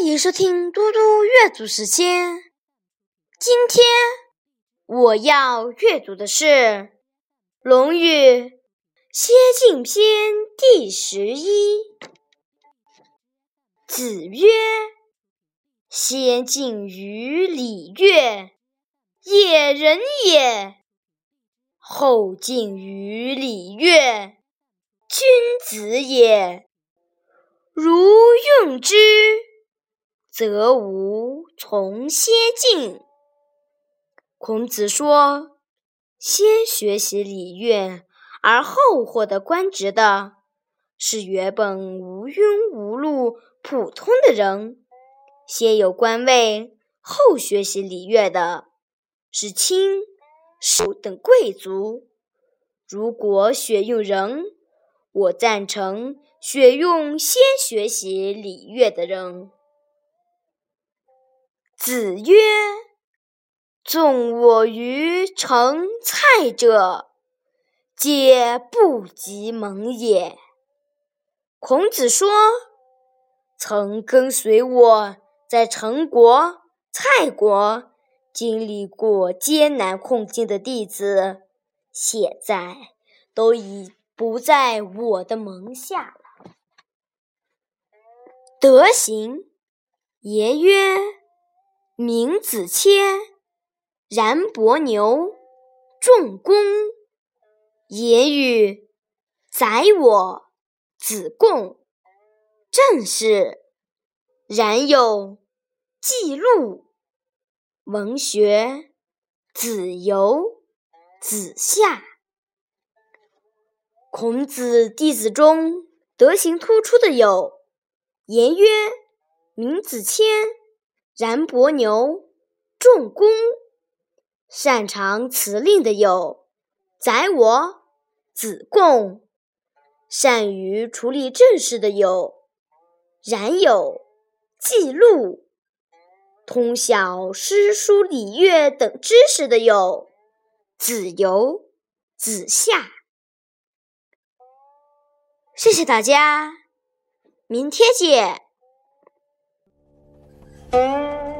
欢迎收听嘟嘟阅读时间。今天我要阅读的是《论语·先进篇》第十一。子曰：“先进于礼乐，也人也；后进于礼乐，君子也。如用之。”则无从先进。孔子说：“先学习礼乐而后获得官职的，是原本无庸无路、普通的人；先有官位后学习礼乐的，是卿、士等贵族。如果选用人，我赞成选用先学习礼乐的人。”子曰：“纵我于陈蔡者，皆不及蒙也。”孔子说：“曾跟随我在陈国、蔡国经历过艰难困境的弟子，现在都已不在我的门下了。”德行，颜曰。闵子骞、冉伯牛、仲弓、言语、宰我、子贡、正是。然有记录、文学、子游、子夏。孔子弟子中德行突出的有颜渊、闵子骞。冉伯牛、仲弓，擅长辞令的有宰我、子贡；善于处理政事的有冉有、记录；通晓诗书礼乐等知识的有子游、子夏。谢谢大家，明天见。Música